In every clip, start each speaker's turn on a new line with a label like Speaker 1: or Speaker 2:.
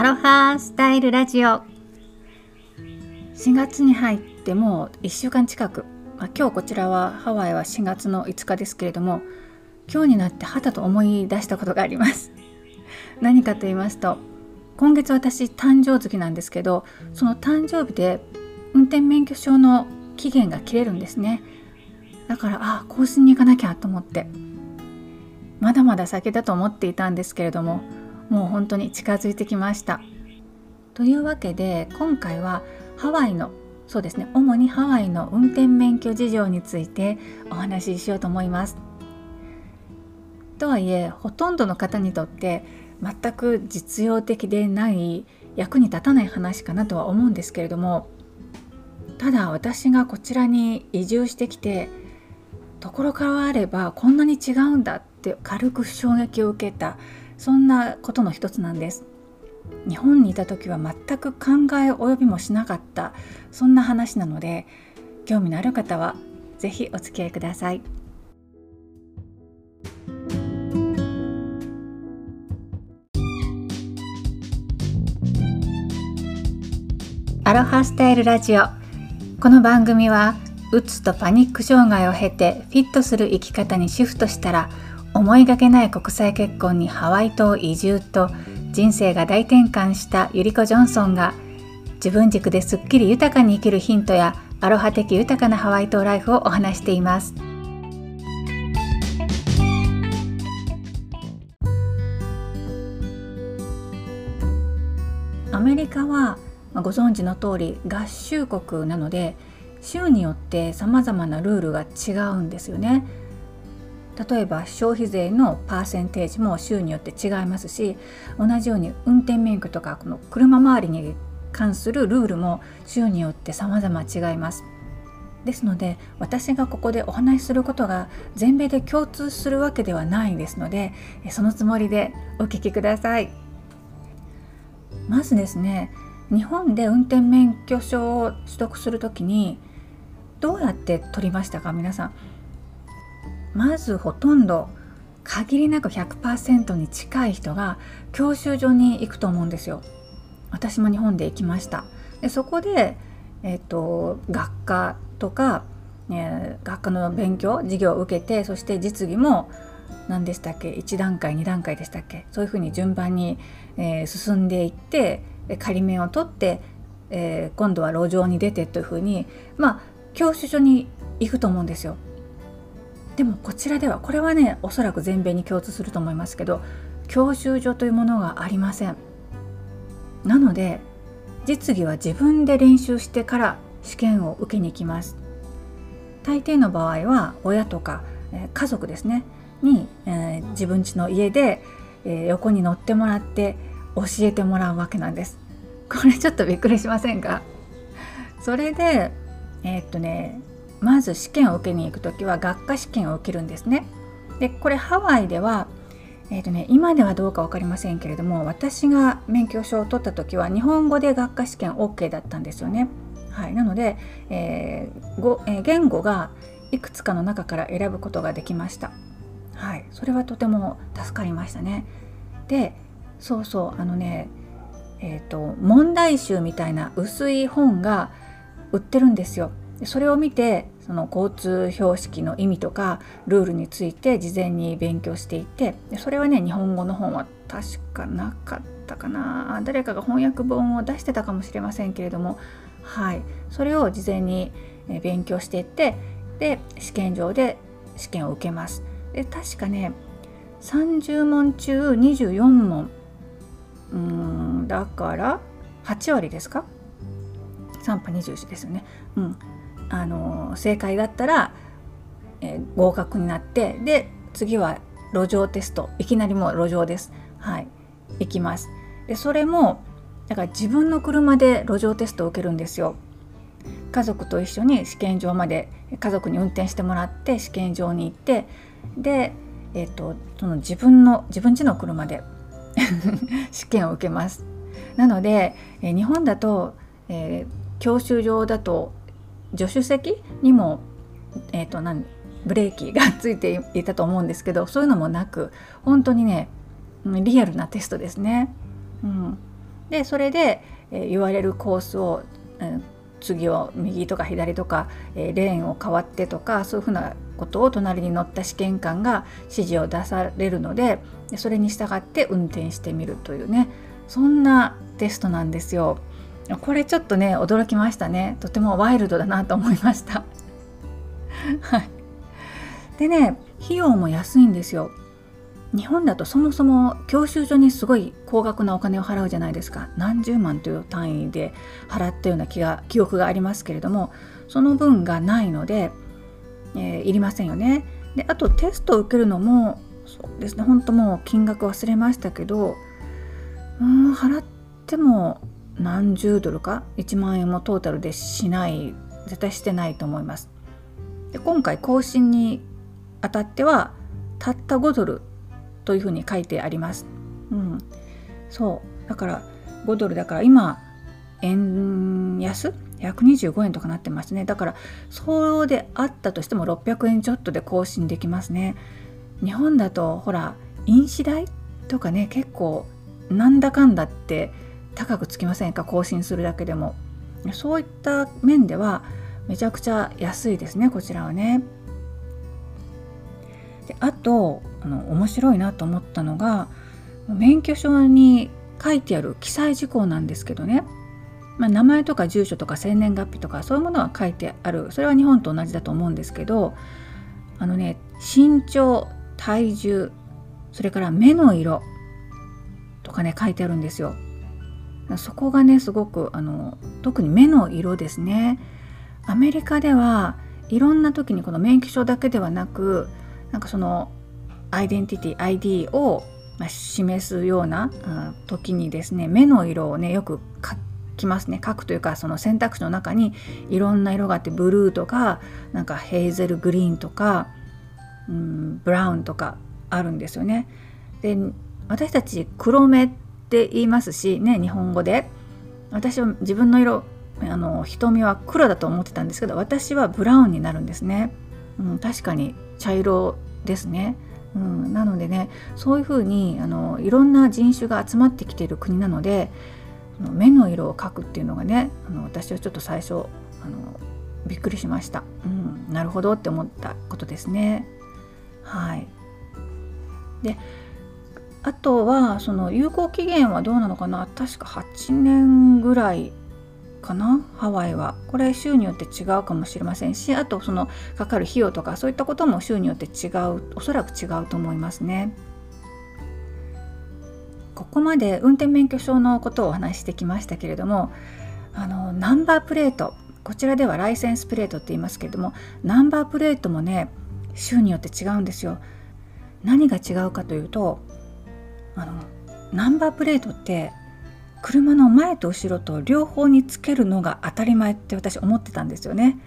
Speaker 1: アロハスタイルラジオ。4月に入ってもう1週間近く、まあ、今日こちらはハワイは4月の5日ですけれども今日になってはたと思い出したことがあります。何かと言いますと今月私誕生月なんですけどその誕生日で運転免許証の期限が切れるんですね。だからあ更新に行かなきゃと思ってまだまだ先だと思っていたんですけれどももう本当に近づいてきました。というわけで今回はハワイのそうですね主にハワイの運転免許事情についてお話ししようと思います。とはいえほとんどの方にとって全く実用的でない役に立たない話かなとは思うんですけれどもただ私がこちらに移住してきてところからあればこんなに違うんだって軽く衝撃を受けたそんなことの一つなんです。日本にいた時は全く考え及びもしなかったそんな話なので興味のある方は是非お付き合いください。アロハスタイルラジオ。この番組はうつとパニック障害を経てフィットする生き方にシフトしたら思いがけない国際結婚にハワイ島移住と人生が大転換したゆりこ・ジョンソンが自分軸ですっきり豊かに生きるヒントやアロハ的豊かなハワイ島ライフをお話していますアメリカはご存知の通り合衆国なので州によってさまざまなルールが違うんですよね。例えば消費税のパーセンテージも州によって違いますし同じように運転免許とかこの車周りに関するルールも州によって様々違います。ですので私がここでお話しすることが全米で共通するわけではないですのでそのつもりでお聞きください。まずですね日本で運転免許証を取得する時にどうやって取りましたか？皆さん。まずほとんど限りなく100%に近い人が教習所に行くと思うんですよ。私も日本で行きました。でそこで、えーと、学科とか、えー、学科の勉強授業を受けてそして実技も何でしたっけ1段階2段階でしたっけそういうふうに順番に、えー、進んでいって仮免を取って、えー、今度は路上に出てというふうにまあ教習所に行くと思うんですよ。でもこちらではこれはねおそらく全米に共通すると思いますけど教習所というものがありません。なので実技は自分で練習してから試験を受けに行きます。大抵の場合は親とか、え、家族ですねに、えー、自分家の家で、えー、横に乗ってもらって教えてもらうわけなんです。これちょっとびっくりしませんか？それでえー、っとねまず試験を受けに行く時は学科試験を受けるんですね。でこれハワイでは、えーとね、今ではどうか分かりませんけれども私が免許証を取った時は日本語で学科試験 OK だったんですよね。はい、なので、えーごえー、言語がいくつかの中から選ぶことができました。はい、それはとても助かりましたね。でそうそうあのねえーと問題集みたいな薄い本が売ってるんですよ。それを見てその交通標識の意味とかルールについて事前に勉強していてそれはね日本語の本は確かなかったかな誰かが翻訳本を出してたかもしれませんけれどもはいそれを事前に勉強していってで試験場で試験を受けます。で確かね30問中24問うんだから8割ですか？3波21ですよね。うん、あの正解だったら、えー、合格になってで次は路上テスト。いきなりもう路上です。はい。行きます。でそれもだから自分の車で路上テストを受けるんですよ。家族と一緒に試験場まで家族に運転してもらって試験場に行ってで、えーと、その自分の自分家の車で 試験を受けます。なので、えー、日本だと、えー、教習所だと助手席にも、えーと、何ブレーキがついていたと思うんですけどそういうのもなく本当にねリアルなテストですね。うん、でそれで、えー、言われるコースを、うん、次を右とか左とか、えー、レーンを変わってとかそういうふうなことを隣に乗った試験官が指示を出されるのでそれに従って運転してみるというねそんなテストなんですよ。これちょっとね驚きましたねとてもワイルドだなと思いました。はい、でね費用も安いんですよ。日本だとそもそも教習所にすごい高額なお金を払うじゃないですか何十万という単位で払ったような気が記憶がありますけれどもその分がないので、えー、いりませんよね。であとテストを受けるのもそうですね本当もう金額忘れましたけどうん払っても何十ドルか？1万円もトータルでしない絶対してないと思います。で今回更新にあたってはたった5ドルというふうに書いてあります。うん、そう。だから5ドルだから今円安？125円とかなってますね。だからそうであったとしても600円ちょっとで更新できますね。日本だとほら飲酒代とかね結構なんだかんだって高くつきませんか？更新するだけでも。そういった面ではめちゃくちゃ安いですねこちらはね。であとあの面白いなと思ったのが免許証に書いてある記載事項なんですけどね、まあ、名前とか住所とか生年月日とかそういうものは書いてある。それは日本と同じだと思うんですけどあのね身長体重それから目の色とかね書いてあるんですよ。そこがねすごくあの特に目の色ですね。アメリカではいろんな時にこの免許証だけではなくなんかそのアイデンティティ ID を示すような時にですね目の色をねよく書きますね書くというかその選択肢の中にいろんな色があってブルーとかなんかヘーゼルグリーンとか、うん、ブラウンとかあるんですよね。で私たち黒目って言いますしね日本語で。私は自分の色あの瞳は黒だと思ってたんですけど私はブラウンになるんですね。うん、確かに茶色ですね。うん、なのでねそういうふうにあのいろんな人種が集まってきている国なので目の色を描くっていうのがねあの私はちょっと最初あのびっくりしました、うん、なるほどって思ったことですね。はい。であとはその有効期限はどうなのかな？確か8年ぐらいかな？ハワイは。これ州によって違うかもしれませんしあとそのかかる費用とかそういったことも州によって違うおそらく違うと思いますね。ここまで運転免許証のことをお話ししてきましたけれどもあのナンバープレートこちらではライセンスプレートって言いますけれどもナンバープレートもね州によって違うんですよ。何が違うかというとあのナンバープレートって車の前と後ろと両方につけるのが当たり前って私思ってたんですよね。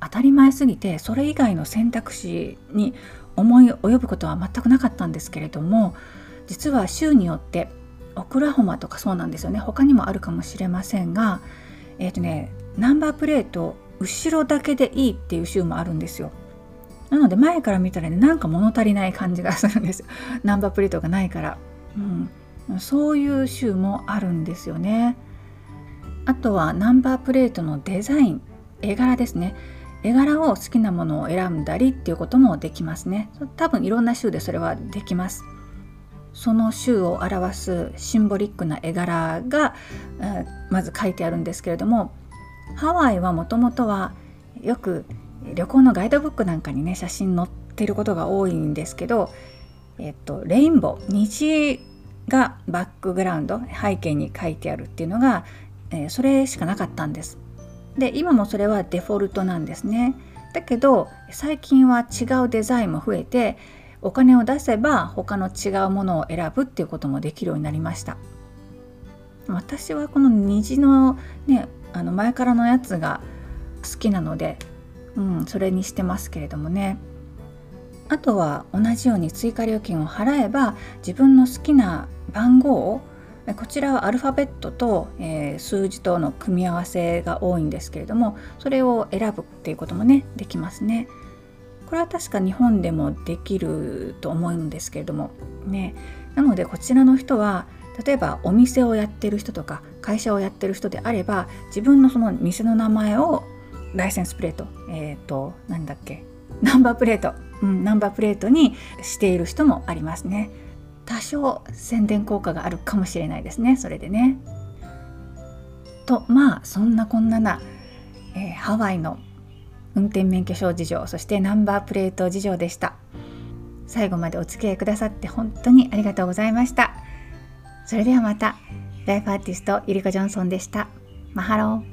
Speaker 1: 当たり前すぎてそれ以外の選択肢に思い及ぶことは全くなかったんですけれども実は州によってオクラホマとかそうなんですよね他にもあるかもしれませんがえっ、ー、とねナンバープレート後ろだけでいいっていう州もあるんですよ。なので前から見たらねなんか物足りない感じがするんです。ナンバープレートがないから。うん、そういう州もあるんですよね。あとはナンバープレートのデザイン。絵柄ですね。絵柄を好きなものを選んだりっていうこともできますね。多分いろんな州でそれはできます。その州を表すシンボリックな絵柄がえまず書いてあるんですけれどもハワイはもともとはよく旅行のガイドブックなんかにね写真載ってることが多いんですけど、えっと、レインボー虹がバックグラウンド背景に書いてあるっていうのが、えー、それしかなかったんです。で今もそれはデフォルトなんですね。だけど最近は違うデザインも増えてお金を出せば他の違うものを選ぶっていうこともできるようになりました。私はこの虹のねあの前からのやつが好きなので、うん、それにしてますけれどもね。あとは同じように追加料金を払えば自分の好きな番号をこちらはアルファベットと、えー、数字との組み合わせが多いんですけれどもそれを選ぶっていうこともねできますね。これは確か日本でもできると思うんですけれどもね、なのでこちらの人は例えばお店をやってる人とか会社をやってる人であれば自分のその店の名前をライセンスプレートえっ、ー、と何だっけナンバープレート、うん、ナンバープレートにしている人もありますね。多少宣伝効果があるかもしれないですねそれでね。とまあそんなこんなな、えー、ハワイの運転免許証事情そしてナンバープレート事情でした。最後までお付き合いくださって本当にありがとうございました。それではまたライフアーティストゆりこジョンソンでした。マハロー。